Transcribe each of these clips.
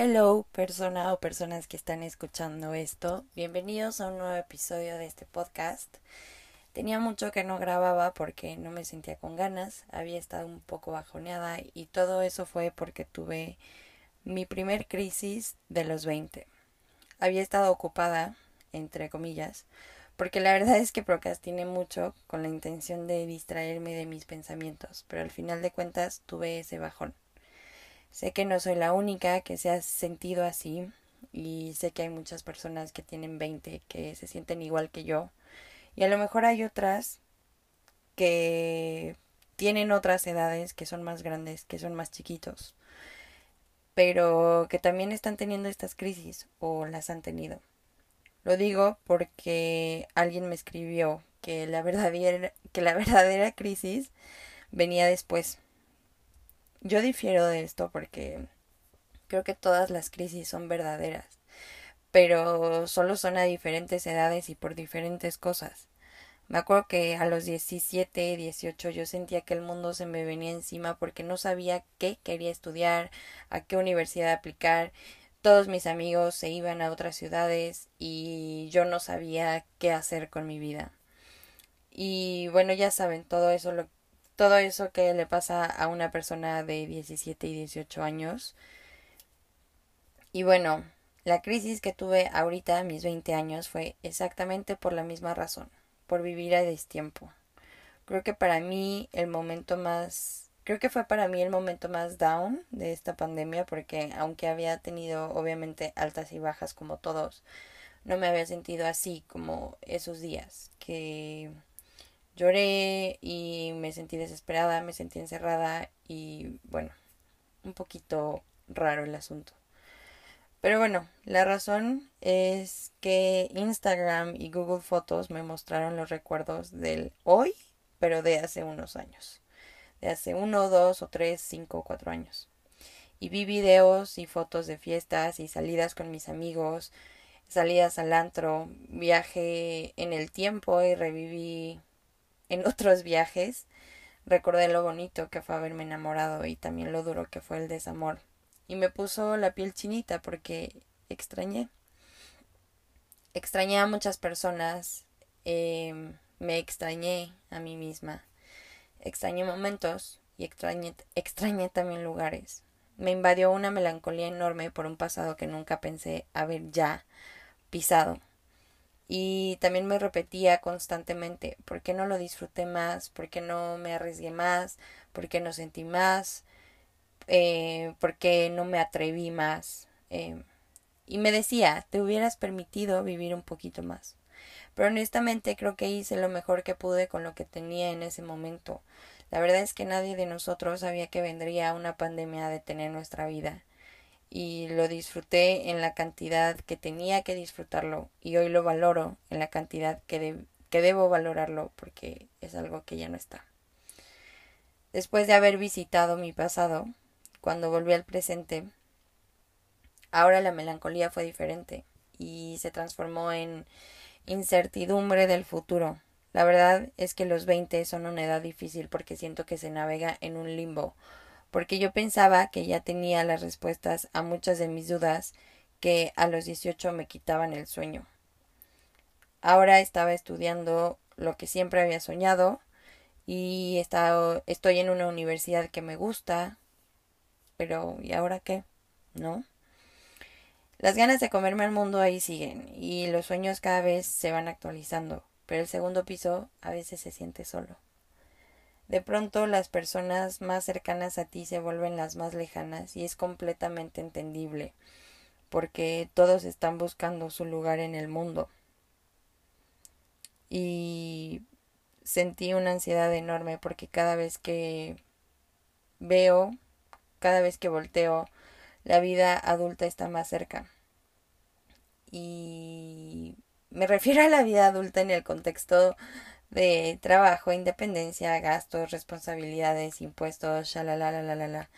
Hello, persona o personas que están escuchando esto. Bienvenidos a un nuevo episodio de este podcast. Tenía mucho que no grababa porque no me sentía con ganas, había estado un poco bajoneada y todo eso fue porque tuve mi primer crisis de los 20. Había estado ocupada, entre comillas, porque la verdad es que procrastiné mucho con la intención de distraerme de mis pensamientos, pero al final de cuentas tuve ese bajón. Sé que no soy la única que se ha sentido así y sé que hay muchas personas que tienen 20 que se sienten igual que yo y a lo mejor hay otras que tienen otras edades que son más grandes, que son más chiquitos, pero que también están teniendo estas crisis o las han tenido. Lo digo porque alguien me escribió que la verdadera, que la verdadera crisis venía después yo difiero de esto porque creo que todas las crisis son verdaderas, pero solo son a diferentes edades y por diferentes cosas. Me acuerdo que a los 17, 18 yo sentía que el mundo se me venía encima porque no sabía qué quería estudiar, a qué universidad aplicar. Todos mis amigos se iban a otras ciudades y yo no sabía qué hacer con mi vida. Y bueno, ya saben, todo eso lo todo eso que le pasa a una persona de 17 y 18 años. Y bueno, la crisis que tuve ahorita a mis 20 años fue exactamente por la misma razón, por vivir a destiempo. Creo que para mí el momento más creo que fue para mí el momento más down de esta pandemia porque aunque había tenido obviamente altas y bajas como todos, no me había sentido así como esos días que Lloré y me sentí desesperada, me sentí encerrada y bueno, un poquito raro el asunto. Pero bueno, la razón es que Instagram y Google Fotos me mostraron los recuerdos del hoy, pero de hace unos años. De hace uno, dos o tres, cinco o cuatro años. Y vi videos y fotos de fiestas y salidas con mis amigos, salidas al antro, viaje en el tiempo y reviví en otros viajes recordé lo bonito que fue haberme enamorado y también lo duro que fue el desamor. Y me puso la piel chinita porque extrañé. Extrañé a muchas personas, em, me extrañé a mí misma, extrañé momentos y extrañé, extrañé también lugares. Me invadió una melancolía enorme por un pasado que nunca pensé haber ya pisado y también me repetía constantemente, ¿por qué no lo disfruté más? ¿Por qué no me arriesgué más? ¿Por qué no sentí más? Eh, ¿Por qué no me atreví más? Eh, y me decía, te hubieras permitido vivir un poquito más. Pero honestamente creo que hice lo mejor que pude con lo que tenía en ese momento. La verdad es que nadie de nosotros sabía que vendría una pandemia a detener nuestra vida y lo disfruté en la cantidad que tenía que disfrutarlo y hoy lo valoro en la cantidad que, que debo valorarlo porque es algo que ya no está. Después de haber visitado mi pasado, cuando volví al presente, ahora la melancolía fue diferente y se transformó en incertidumbre del futuro. La verdad es que los 20 son una edad difícil porque siento que se navega en un limbo porque yo pensaba que ya tenía las respuestas a muchas de mis dudas que a los 18 me quitaban el sueño. Ahora estaba estudiando lo que siempre había soñado y estoy en una universidad que me gusta, pero ¿y ahora qué? ¿No? Las ganas de comerme al mundo ahí siguen y los sueños cada vez se van actualizando, pero el segundo piso a veces se siente solo. De pronto las personas más cercanas a ti se vuelven las más lejanas y es completamente entendible porque todos están buscando su lugar en el mundo. Y sentí una ansiedad enorme porque cada vez que veo, cada vez que volteo, la vida adulta está más cerca. Y me refiero a la vida adulta en el contexto de trabajo, independencia, gastos, responsabilidades, impuestos, la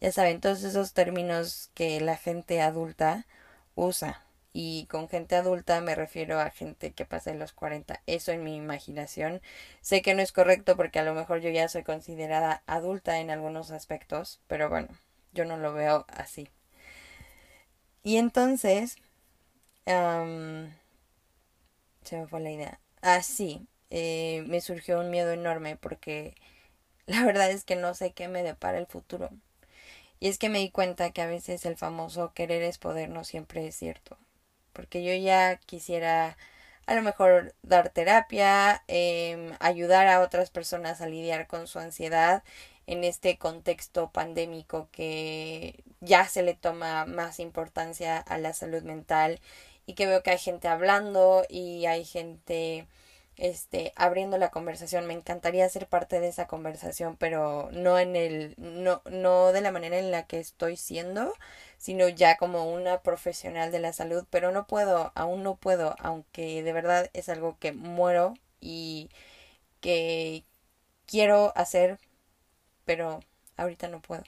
Ya saben, todos esos términos que la gente adulta usa. Y con gente adulta me refiero a gente que pasa de los 40. Eso en mi imaginación. Sé que no es correcto porque a lo mejor yo ya soy considerada adulta en algunos aspectos, pero bueno, yo no lo veo así. Y entonces, se me fue la idea. Ah, sí, eh, me surgió un miedo enorme porque la verdad es que no sé qué me depara el futuro. Y es que me di cuenta que a veces el famoso querer es poder no siempre es cierto. Porque yo ya quisiera a lo mejor dar terapia, em, ayudar a otras personas a lidiar con su ansiedad en este contexto pandémico que ya se le toma más importancia a la salud mental y que veo que hay gente hablando y hay gente este abriendo la conversación. Me encantaría ser parte de esa conversación pero no en el no no de la manera en la que estoy siendo sino ya como una profesional de la salud. Pero no puedo aún no puedo aunque de verdad es algo que muero y que quiero hacer pero ahorita no puedo.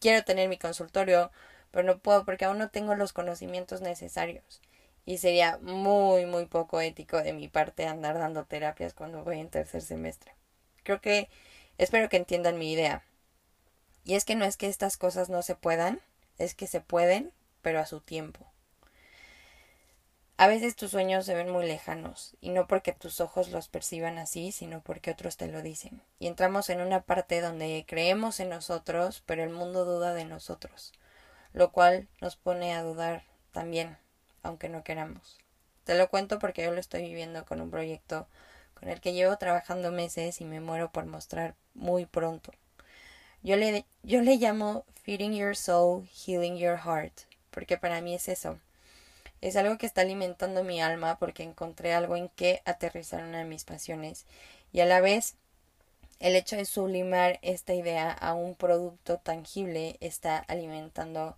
Quiero tener mi consultorio pero no puedo porque aún no tengo los conocimientos necesarios y sería muy, muy poco ético de mi parte andar dando terapias cuando voy en tercer semestre. Creo que espero que entiendan mi idea. Y es que no es que estas cosas no se puedan, es que se pueden, pero a su tiempo. A veces tus sueños se ven muy lejanos, y no porque tus ojos los perciban así, sino porque otros te lo dicen. Y entramos en una parte donde creemos en nosotros, pero el mundo duda de nosotros, lo cual nos pone a dudar también aunque no queramos. Te lo cuento porque yo lo estoy viviendo con un proyecto con el que llevo trabajando meses y me muero por mostrar muy pronto. Yo le, yo le llamo Feeding Your Soul, Healing Your Heart, porque para mí es eso. Es algo que está alimentando mi alma porque encontré algo en que aterrizar una de mis pasiones y a la vez el hecho de sublimar esta idea a un producto tangible está alimentando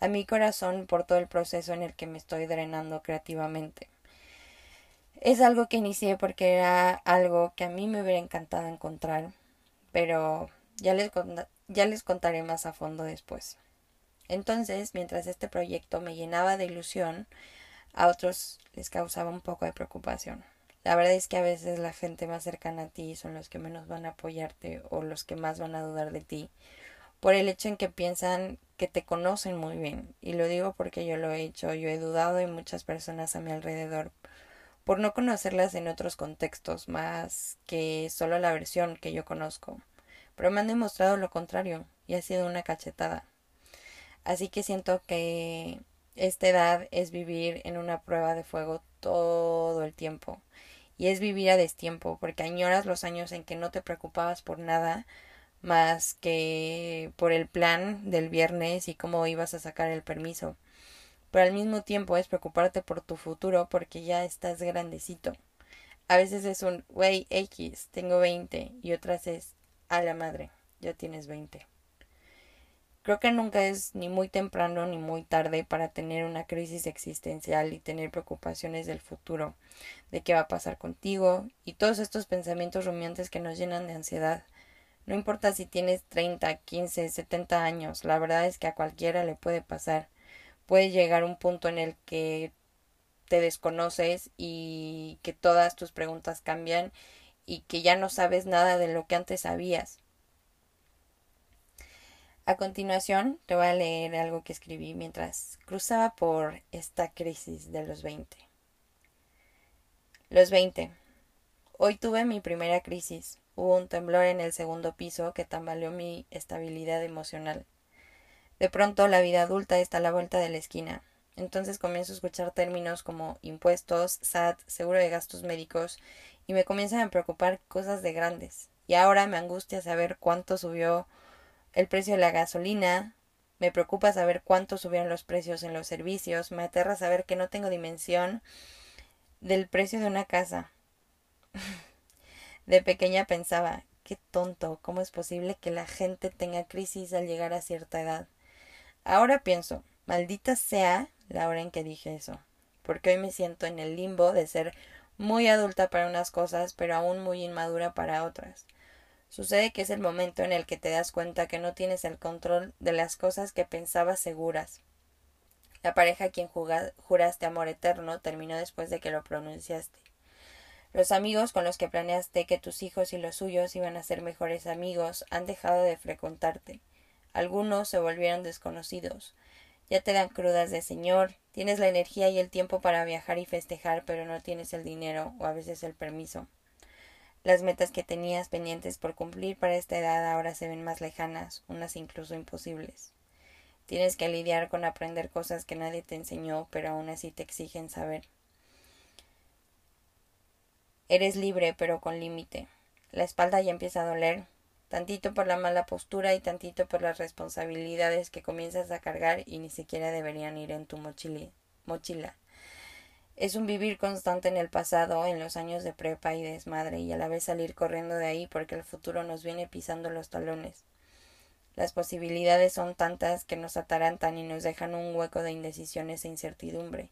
a mi corazón por todo el proceso en el que me estoy drenando creativamente. Es algo que inicié porque era algo que a mí me hubiera encantado encontrar, pero ya les, ya les contaré más a fondo después. Entonces, mientras este proyecto me llenaba de ilusión, a otros les causaba un poco de preocupación. La verdad es que a veces la gente más cercana a ti son los que menos van a apoyarte o los que más van a dudar de ti, por el hecho en que piensan que te conocen muy bien. Y lo digo porque yo lo he hecho, yo he dudado de muchas personas a mi alrededor por no conocerlas en otros contextos más que solo la versión que yo conozco. Pero me han demostrado lo contrario y ha sido una cachetada. Así que siento que esta edad es vivir en una prueba de fuego todo el tiempo. Y es vivir a destiempo, porque añoras los años en que no te preocupabas por nada, más que por el plan del viernes y cómo ibas a sacar el permiso. Pero al mismo tiempo es preocuparte por tu futuro porque ya estás grandecito. A veces es un, wey, X, tengo 20 y otras es, a la madre, ya tienes 20. Creo que nunca es ni muy temprano ni muy tarde para tener una crisis existencial y tener preocupaciones del futuro, de qué va a pasar contigo y todos estos pensamientos rumiantes que nos llenan de ansiedad. No importa si tienes 30, 15, 70 años, la verdad es que a cualquiera le puede pasar. Puede llegar un punto en el que te desconoces y que todas tus preguntas cambian y que ya no sabes nada de lo que antes sabías. A continuación te voy a leer algo que escribí mientras cruzaba por esta crisis de los 20. Los 20. Hoy tuve mi primera crisis. Hubo un temblor en el segundo piso que tambaleó mi estabilidad emocional. De pronto la vida adulta está a la vuelta de la esquina. Entonces comienzo a escuchar términos como impuestos, SAT, seguro de gastos médicos, y me comienzan a preocupar cosas de grandes. Y ahora me angustia saber cuánto subió el precio de la gasolina, me preocupa saber cuánto subieron los precios en los servicios, me aterra saber que no tengo dimensión del precio de una casa. De pequeña pensaba, qué tonto, ¿cómo es posible que la gente tenga crisis al llegar a cierta edad? Ahora pienso, maldita sea la hora en que dije eso, porque hoy me siento en el limbo de ser muy adulta para unas cosas, pero aún muy inmadura para otras. Sucede que es el momento en el que te das cuenta que no tienes el control de las cosas que pensabas seguras. La pareja a quien juraste amor eterno terminó después de que lo pronunciaste. Los amigos con los que planeaste que tus hijos y los suyos iban a ser mejores amigos han dejado de frecuentarte. Algunos se volvieron desconocidos. Ya te dan crudas de señor, tienes la energía y el tiempo para viajar y festejar, pero no tienes el dinero o a veces el permiso. Las metas que tenías pendientes por cumplir para esta edad ahora se ven más lejanas, unas incluso imposibles. Tienes que lidiar con aprender cosas que nadie te enseñó, pero aún así te exigen saber. Eres libre, pero con límite. La espalda ya empieza a doler, tantito por la mala postura y tantito por las responsabilidades que comienzas a cargar y ni siquiera deberían ir en tu mochila. Es un vivir constante en el pasado, en los años de prepa y desmadre, y a la vez salir corriendo de ahí porque el futuro nos viene pisando los talones. Las posibilidades son tantas que nos atarantan y nos dejan un hueco de indecisiones e incertidumbre.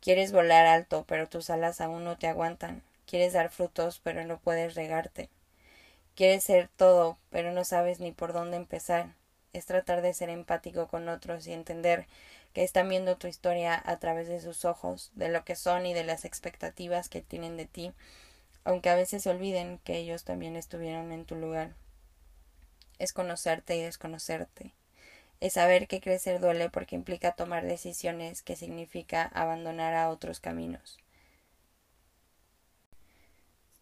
Quieres volar alto, pero tus alas aún no te aguantan. Quieres dar frutos, pero no puedes regarte. Quieres ser todo, pero no sabes ni por dónde empezar. Es tratar de ser empático con otros y entender que están viendo tu historia a través de sus ojos, de lo que son y de las expectativas que tienen de ti, aunque a veces olviden que ellos también estuvieron en tu lugar. Es conocerte y desconocerte. Es saber que crecer duele porque implica tomar decisiones que significa abandonar a otros caminos.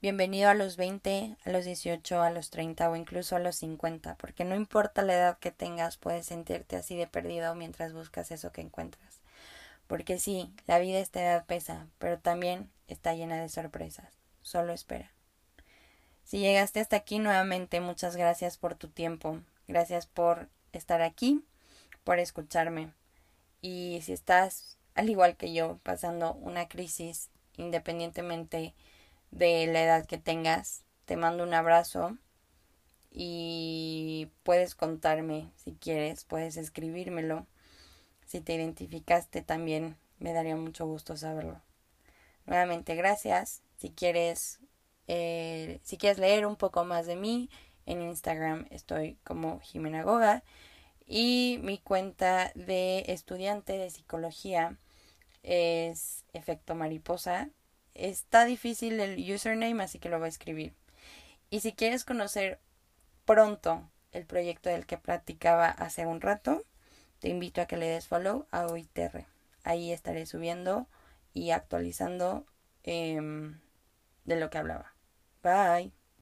Bienvenido a los 20, a los 18, a los 30 o incluso a los 50, porque no importa la edad que tengas, puedes sentirte así de perdido mientras buscas eso que encuentras. Porque sí, la vida a esta edad pesa, pero también está llena de sorpresas. Solo espera. Si llegaste hasta aquí nuevamente, muchas gracias por tu tiempo. Gracias por estar aquí, por escucharme. Y si estás, al igual que yo, pasando una crisis, independientemente de la edad que tengas. Te mando un abrazo y puedes contarme si quieres, puedes escribírmelo. Si te identificaste también, me daría mucho gusto saberlo. Nuevamente, gracias. Si quieres, eh, si quieres leer un poco más de mí, en Instagram estoy como Jimena Goga y mi cuenta de estudiante de psicología es Efecto Mariposa Está difícil el username, así que lo voy a escribir. Y si quieres conocer pronto el proyecto del que platicaba hace un rato, te invito a que le des follow a OITR. Ahí estaré subiendo y actualizando em, de lo que hablaba. Bye.